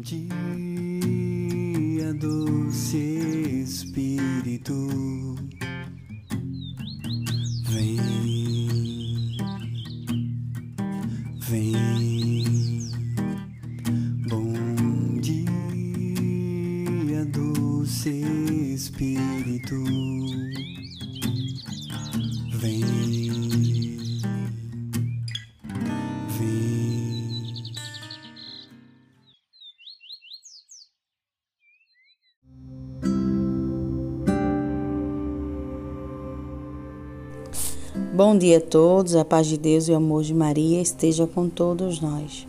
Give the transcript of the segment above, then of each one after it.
dia, doce Espírito, Bom dia a todos, a paz de Deus e o amor de Maria esteja com todos nós.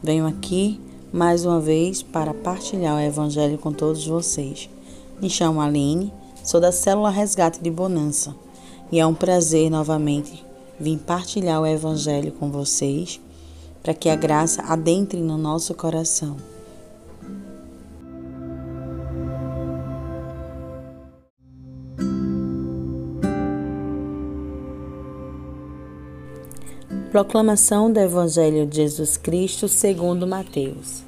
Venho aqui mais uma vez para partilhar o Evangelho com todos vocês. Me chamo Aline, sou da Célula Resgate de Bonança e é um prazer novamente vir partilhar o Evangelho com vocês para que a graça adentre no nosso coração. Proclamação do Evangelho de Jesus Cristo segundo Mateus.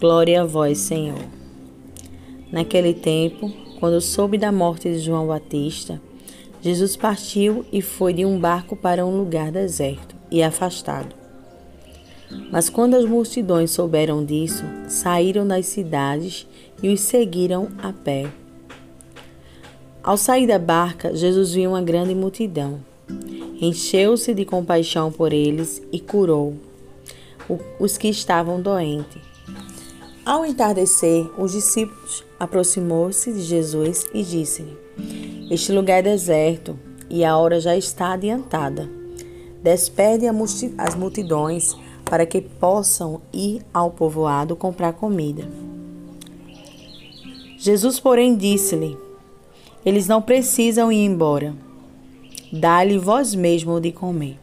Glória a vós, Senhor. Naquele tempo, quando soube da morte de João Batista, Jesus partiu e foi de um barco para um lugar deserto e afastado. Mas quando as multidões souberam disso, saíram das cidades e os seguiram a pé. Ao sair da barca, Jesus viu uma grande multidão encheu-se de compaixão por eles e curou os que estavam doentes. Ao entardecer, os discípulos aproximou-se de Jesus e disse-lhe: Este lugar é deserto e a hora já está adiantada. Despede as multidões para que possam ir ao povoado comprar comida. Jesus, porém, disse-lhe: Eles não precisam ir embora dá-lhe vós mesmo de comer.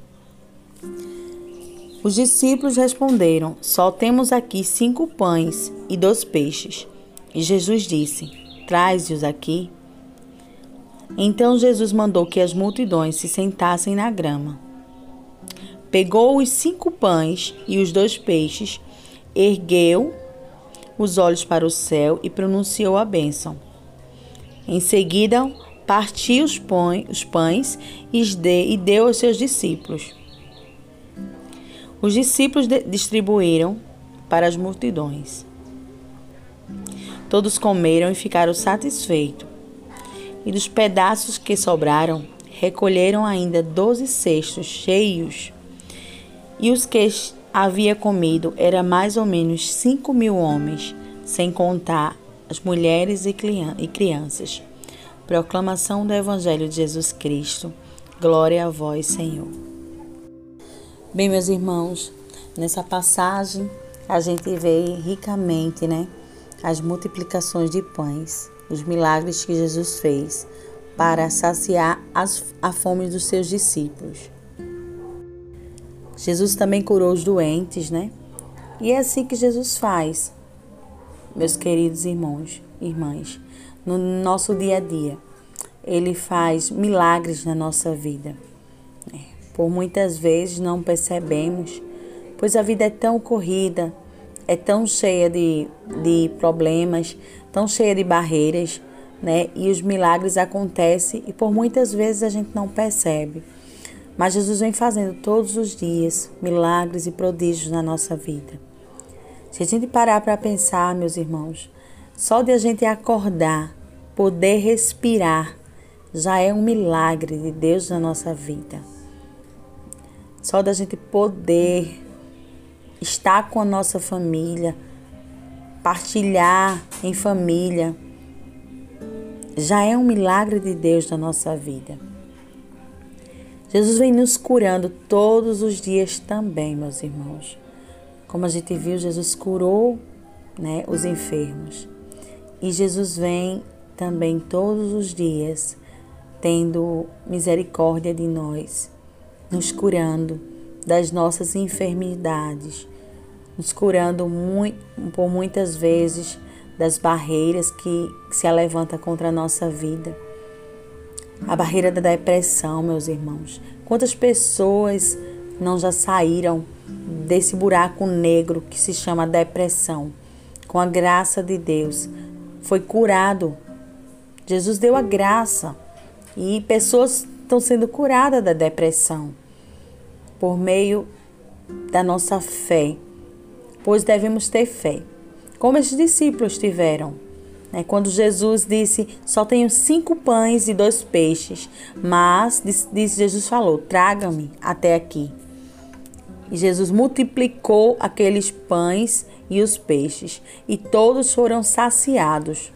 Os discípulos responderam: Só temos aqui cinco pães e dois peixes. E Jesus disse: Traze-os aqui. Então Jesus mandou que as multidões se sentassem na grama. Pegou os cinco pães e os dois peixes, ergueu os olhos para o céu e pronunciou a bênção. Em seguida, partiu os, pães e deu aos seus discípulos. Os discípulos distribuíram para as multidões. Todos comeram e ficaram satisfeitos. E dos pedaços que sobraram, recolheram ainda doze cestos cheios. E os que havia comido era mais ou menos cinco mil homens, sem contar as mulheres e crianças. Proclamação do Evangelho de Jesus Cristo. Glória a vós, Senhor. Bem, meus irmãos, nessa passagem a gente vê ricamente, né, as multiplicações de pães, os milagres que Jesus fez para saciar as, a fome dos seus discípulos. Jesus também curou os doentes, né? E é assim que Jesus faz, meus queridos irmãos, irmãs no nosso dia a dia. Ele faz milagres na nossa vida. É, por muitas vezes não percebemos, pois a vida é tão corrida, é tão cheia de, de problemas, tão cheia de barreiras, né? E os milagres acontecem e por muitas vezes a gente não percebe. Mas Jesus vem fazendo todos os dias milagres e prodígios na nossa vida. Se a gente parar para pensar, meus irmãos, só de a gente acordar, poder respirar, já é um milagre de Deus na nossa vida. Só da gente poder estar com a nossa família, partilhar em família, já é um milagre de Deus na nossa vida. Jesus vem nos curando todos os dias também, meus irmãos. Como a gente viu, Jesus curou né, os enfermos. E Jesus vem também todos os dias, tendo misericórdia de nós, nos curando das nossas enfermidades, nos curando muito, por muitas vezes das barreiras que se levanta contra a nossa vida. A barreira da depressão, meus irmãos. Quantas pessoas não já saíram desse buraco negro que se chama depressão? com a graça de Deus, foi curado. Jesus deu a graça e pessoas estão sendo curadas da depressão por meio da nossa fé, pois devemos ter fé, como esses discípulos tiveram. Né? Quando Jesus disse: Só tenho cinco pães e dois peixes, mas disse, Jesus falou: Traga-me até aqui. E Jesus multiplicou aqueles pães e os peixes, e todos foram saciados.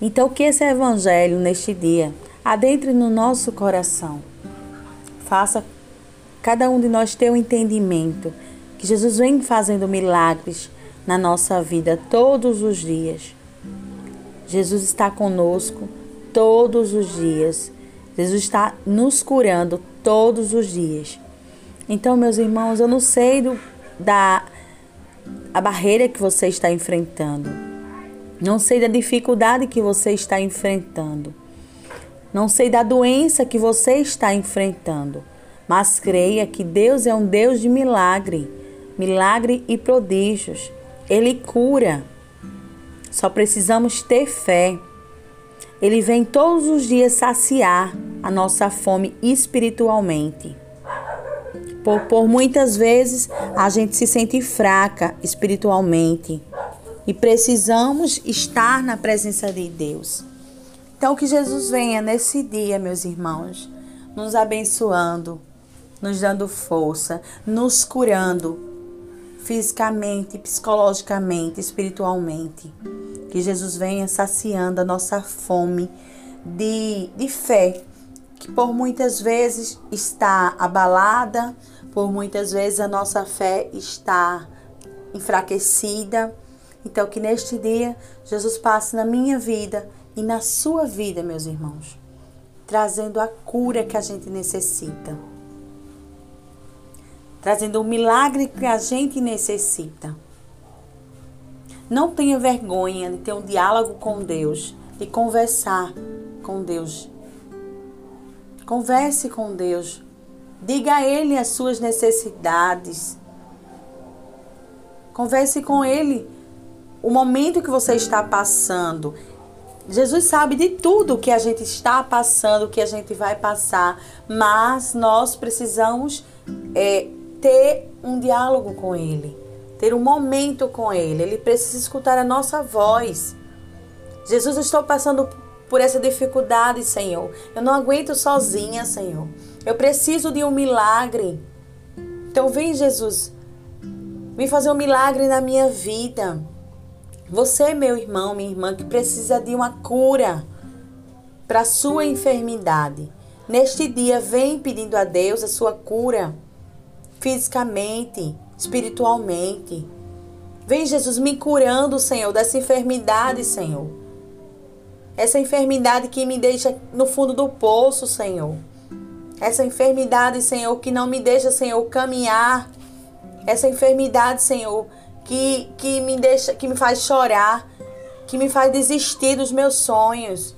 Então, que esse evangelho neste dia adentre no nosso coração. Faça cada um de nós ter o um entendimento que Jesus vem fazendo milagres na nossa vida todos os dias. Jesus está conosco todos os dias. Jesus está nos curando todos os dias. Então, meus irmãos, eu não sei do, da a barreira que você está enfrentando. Não sei da dificuldade que você está enfrentando. Não sei da doença que você está enfrentando. Mas creia que Deus é um Deus de milagre, milagre e prodígios. Ele cura. Só precisamos ter fé. Ele vem todos os dias saciar a nossa fome espiritualmente. Por, por muitas vezes a gente se sente fraca espiritualmente e precisamos estar na presença de Deus. Então, que Jesus venha nesse dia, meus irmãos, nos abençoando, nos dando força, nos curando fisicamente, psicologicamente, espiritualmente. Que Jesus venha saciando a nossa fome de, de fé, que por muitas vezes está abalada, por muitas vezes a nossa fé está enfraquecida. Então, que neste dia Jesus passe na minha vida e na sua vida, meus irmãos, trazendo a cura que a gente necessita, trazendo o milagre que a gente necessita. Não tenha vergonha de ter um diálogo com Deus, de conversar com Deus. Converse com Deus. Diga a Ele as suas necessidades. Converse com Ele o momento que você está passando. Jesus sabe de tudo que a gente está passando, que a gente vai passar, mas nós precisamos é, ter um diálogo com Ele, ter um momento com Ele. Ele precisa escutar a nossa voz. Jesus, eu estou passando por essa dificuldade, Senhor. Eu não aguento sozinha, Senhor. Eu preciso de um milagre. Então, vem, Jesus, vem fazer um milagre na minha vida. Você, meu irmão, minha irmã, que precisa de uma cura para sua enfermidade. Neste dia, vem pedindo a Deus a sua cura fisicamente, espiritualmente. Vem, Jesus, me curando, Senhor, dessa enfermidade, Senhor. Essa enfermidade que me deixa no fundo do poço, Senhor. Essa enfermidade, Senhor, que não me deixa, Senhor, caminhar. Essa enfermidade, Senhor, que, que me deixa, que me faz chorar, que me faz desistir dos meus sonhos.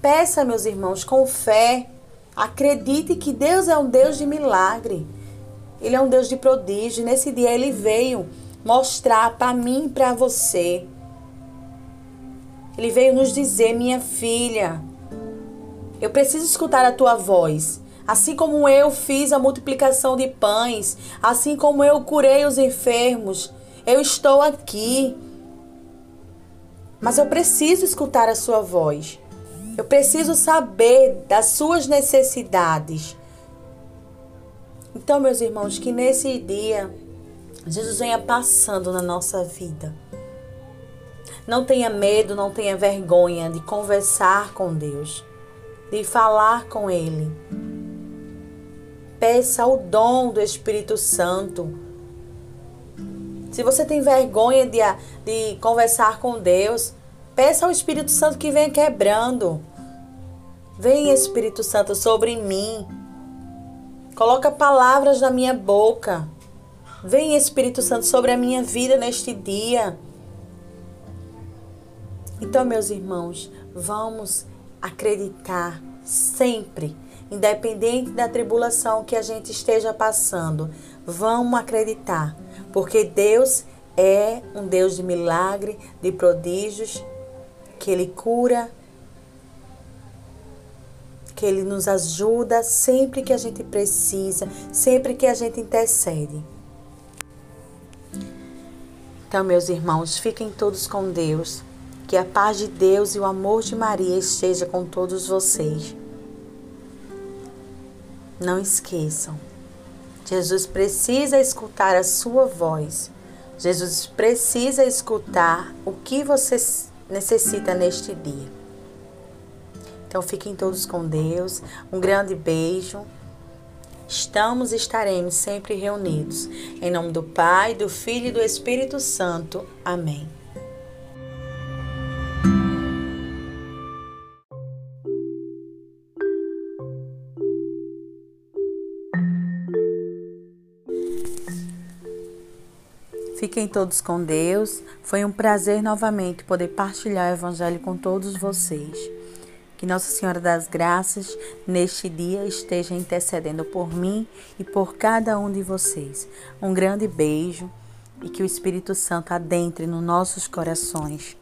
Peça, meus irmãos, com fé. Acredite que Deus é um Deus de milagre. Ele é um Deus de prodígio. Nesse dia ele veio mostrar para mim e para você. Ele veio nos dizer, minha filha, eu preciso escutar a tua voz. Assim como eu fiz a multiplicação de pães, assim como eu curei os enfermos, eu estou aqui. Mas eu preciso escutar a sua voz. Eu preciso saber das suas necessidades. Então, meus irmãos, que nesse dia Jesus venha passando na nossa vida. Não tenha medo, não tenha vergonha de conversar com Deus, de falar com Ele. Peça o dom do Espírito Santo se você tem vergonha de, de conversar com Deus, peça ao Espírito Santo que venha quebrando. Vem, Espírito Santo, sobre mim. Coloca palavras na minha boca. Vem, Espírito Santo, sobre a minha vida neste dia. Então, meus irmãos, vamos acreditar sempre, independente da tribulação que a gente esteja passando. Vamos acreditar porque Deus é um Deus de milagre, de prodígios, que Ele cura, que Ele nos ajuda sempre que a gente precisa, sempre que a gente intercede. Então, meus irmãos, fiquem todos com Deus. Que a paz de Deus e o amor de Maria esteja com todos vocês. Não esqueçam, Jesus precisa escutar a sua voz. Jesus precisa escutar o que você necessita neste dia. Então fiquem todos com Deus. Um grande beijo. Estamos e estaremos sempre reunidos. Em nome do Pai, do Filho e do Espírito Santo. Amém. Fiquem todos com Deus. Foi um prazer novamente poder partilhar o Evangelho com todos vocês. Que Nossa Senhora das Graças, neste dia, esteja intercedendo por mim e por cada um de vocês. Um grande beijo e que o Espírito Santo adentre nos nossos corações.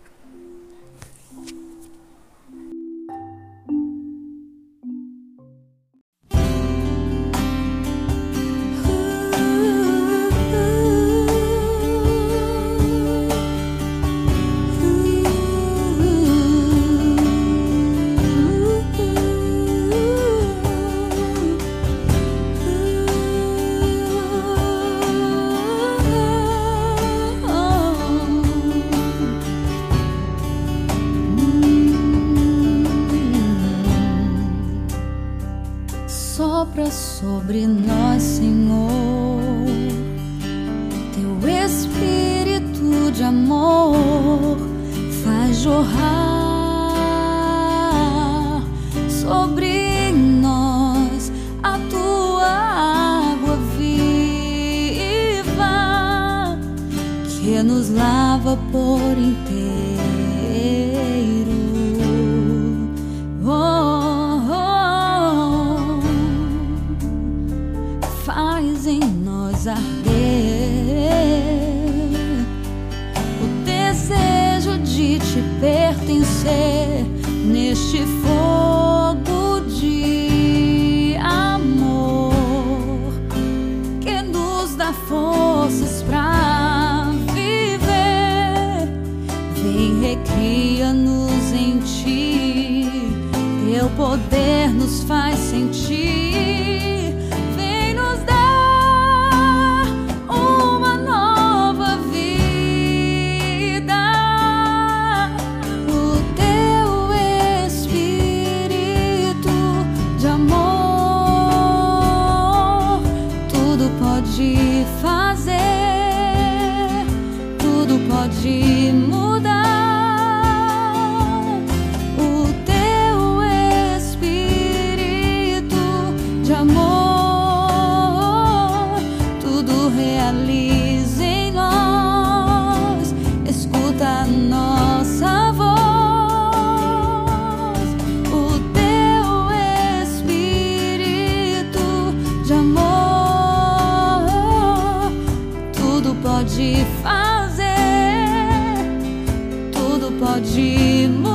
Sobre nós, Senhor, teu espírito de amor faz jorrar sobre nós a tua água viva que nos lava por inteiro. Pertencer neste fogo de amor que nos dá forças para viver. Vem, recria-nos em ti, teu poder nos faz sentir. mundo pode mudar.